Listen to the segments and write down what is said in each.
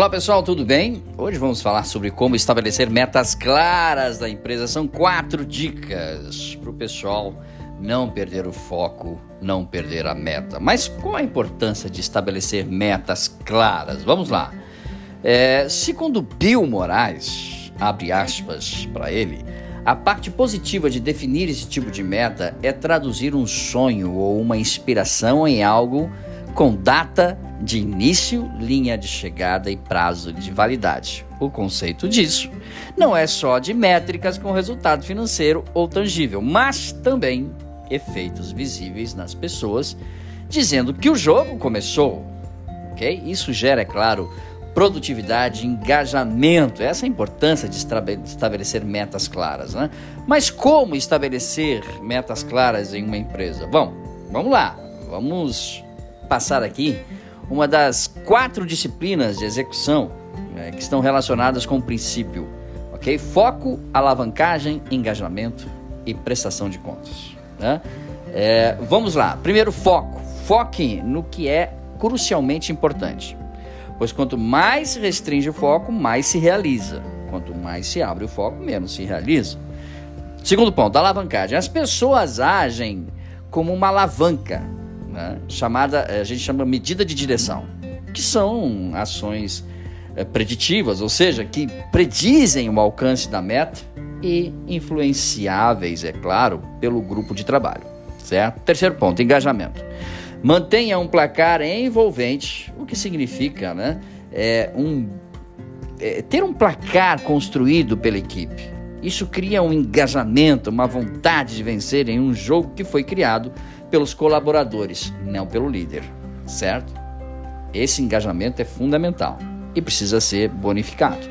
Olá pessoal, tudo bem? Hoje vamos falar sobre como estabelecer metas claras da empresa. São quatro dicas para o pessoal não perder o foco, não perder a meta. Mas qual a importância de estabelecer metas claras? Vamos lá. É, segundo Bill Moraes, abre aspas para ele, a parte positiva de definir esse tipo de meta é traduzir um sonho ou uma inspiração em algo com data de início, linha de chegada e prazo de validade. O conceito disso não é só de métricas com resultado financeiro ou tangível, mas também efeitos visíveis nas pessoas, dizendo que o jogo começou. Ok? Isso gera, é claro, produtividade, engajamento. Essa é a importância de estabelecer metas claras. Né? Mas como estabelecer metas claras em uma empresa? Bom, vamos lá. Vamos passar aqui uma das quatro disciplinas de execução né, que estão relacionadas com o princípio, ok? Foco, alavancagem, engajamento e prestação de contas. Né? É, vamos lá. Primeiro, foco. Foque no que é crucialmente importante, pois quanto mais se restringe o foco, mais se realiza. Quanto mais se abre o foco, menos se realiza. Segundo ponto, alavancagem. As pessoas agem como uma alavanca né, chamada, eh, a gente chama medida de direção, que são ações é, preditivas, ou seja, que predizem o alcance da meta e influenciáveis, é claro, pelo grupo de trabalho. Certo? Terceiro ponto, engajamento. Mantenha um placar envolvente, o que significa né, é um, é, ter um placar construído pela equipe. Isso cria um engajamento, uma vontade de vencer em um jogo que foi criado pelos colaboradores, não pelo líder, certo? Esse engajamento é fundamental e precisa ser bonificado.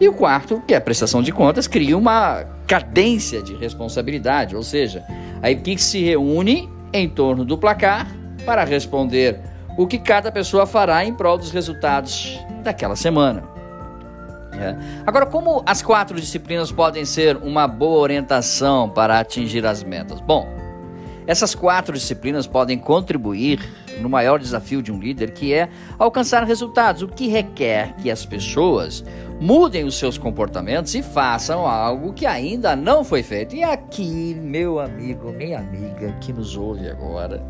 E o quarto, que é a prestação de contas, cria uma cadência de responsabilidade, ou seja, a equipe se reúne em torno do placar para responder o que cada pessoa fará em prol dos resultados daquela semana. É. Agora, como as quatro disciplinas podem ser uma boa orientação para atingir as metas? Bom, essas quatro disciplinas podem contribuir no maior desafio de um líder, que é alcançar resultados, o que requer que as pessoas mudem os seus comportamentos e façam algo que ainda não foi feito. E aqui, meu amigo, minha amiga que nos ouve agora,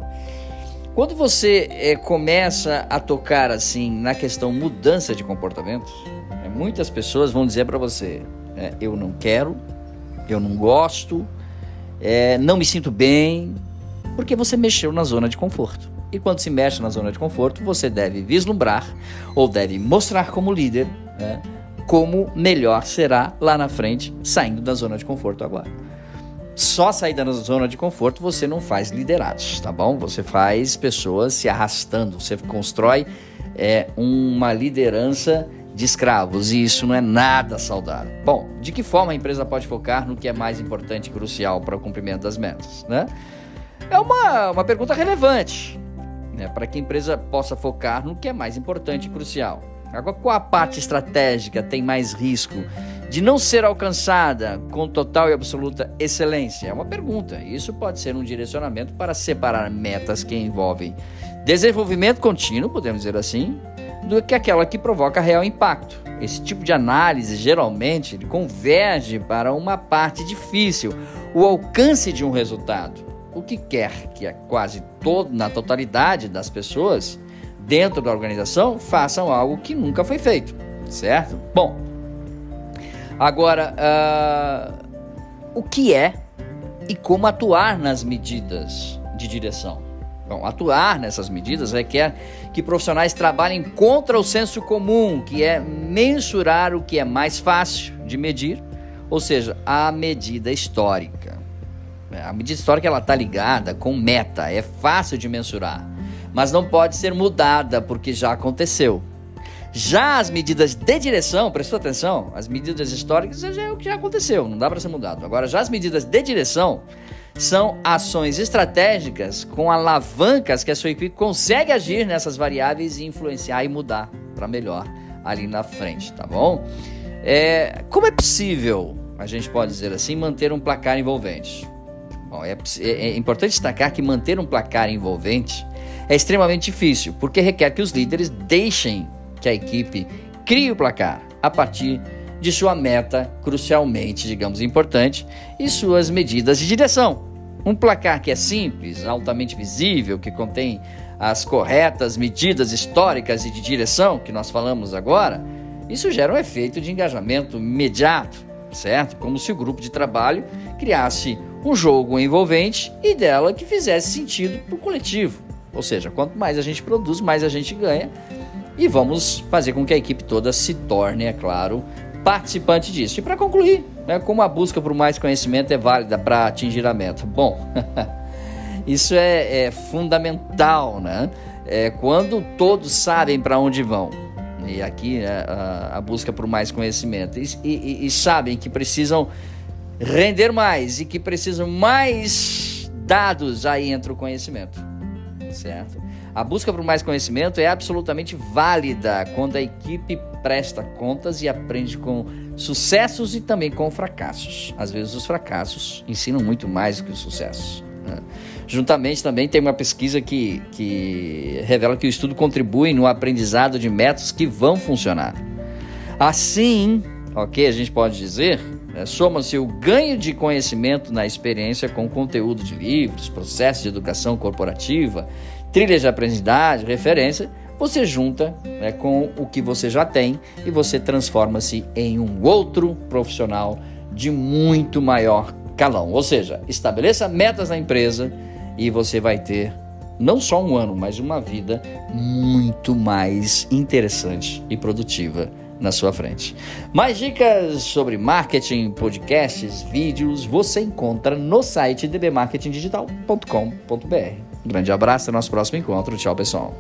quando você é, começa a tocar assim na questão mudança de comportamentos, é, muitas pessoas vão dizer para você: é, eu não quero, eu não gosto, não me sinto bem, porque você mexeu na zona de conforto. E quando se mexe na zona de conforto, você deve vislumbrar ou deve mostrar como líder né, como melhor será lá na frente, saindo da zona de conforto agora. Só sair da zona de conforto você não faz liderados, tá bom? Você faz pessoas se arrastando, você constrói é, uma liderança de escravos e isso não é nada saudável. Bom, de que forma a empresa pode focar no que é mais importante e crucial para o cumprimento das metas, né? É uma, uma pergunta relevante né, para que a empresa possa focar no que é mais importante e crucial. Agora, qual a parte estratégica tem mais risco de não ser alcançada com total e absoluta excelência? É uma pergunta. Isso pode ser um direcionamento para separar metas que envolvem desenvolvimento contínuo, podemos dizer assim, do que aquela que provoca real impacto. Esse tipo de análise geralmente converge para uma parte difícil, o alcance de um resultado o que quer que quase todo, na totalidade das pessoas dentro da organização façam algo que nunca foi feito, certo? Bom, agora uh, o que é e como atuar nas medidas de direção? Bom, atuar nessas medidas requer que profissionais trabalhem contra o senso comum, que é mensurar o que é mais fácil de medir, ou seja, a medida histórica. É, a medida histórica ela está ligada com meta, é fácil de mensurar, mas não pode ser mudada porque já aconteceu. Já as medidas de direção, prestou atenção, as medidas históricas já é o que já aconteceu, não dá para ser mudado. Agora, já as medidas de direção são ações estratégicas com alavancas que a sua equipe consegue agir nessas variáveis e influenciar e mudar para melhor ali na frente, tá bom? É, como é possível, a gente pode dizer assim, manter um placar envolvente? Bom, é, é, é importante destacar que manter um placar envolvente é extremamente difícil, porque requer que os líderes deixem que a equipe crie o placar a partir de sua meta crucialmente, digamos, importante e suas medidas de direção. Um placar que é simples, altamente visível, que contém as corretas medidas históricas e de direção que nós falamos agora, isso gera um efeito de engajamento imediato, certo? Como se o grupo de trabalho criasse um jogo envolvente e dela que fizesse sentido para o coletivo. Ou seja, quanto mais a gente produz, mais a gente ganha. E vamos fazer com que a equipe toda se torne, é claro, participante disso. E para concluir, né, como a busca por mais conhecimento é válida para atingir a meta? Bom, isso é, é, fundamental, né? É, quando todos sabem para onde vão, e aqui né, a, a, busca por mais conhecimento, e, e, e sabem que precisam render mais e que precisam mais dados, aí entra o conhecimento, certo? A busca por mais conhecimento é absolutamente válida quando a equipe presta contas e aprende com sucessos e também com fracassos. Às vezes os fracassos ensinam muito mais do que os sucessos. Né? Juntamente também tem uma pesquisa que, que revela que o estudo contribui no aprendizado de métodos que vão funcionar. Assim, ok, a gente pode dizer, né, soma-se o ganho de conhecimento na experiência com conteúdo de livros, processos de educação corporativa trilhas de aprendizagem, referência, você junta né, com o que você já tem e você transforma-se em um outro profissional de muito maior calão. Ou seja, estabeleça metas na empresa e você vai ter não só um ano, mas uma vida muito mais interessante e produtiva na sua frente. Mais dicas sobre marketing, podcasts, vídeos você encontra no site dbmarketingdigital.com.br. Um grande abraço, até nosso próximo encontro. Tchau, pessoal.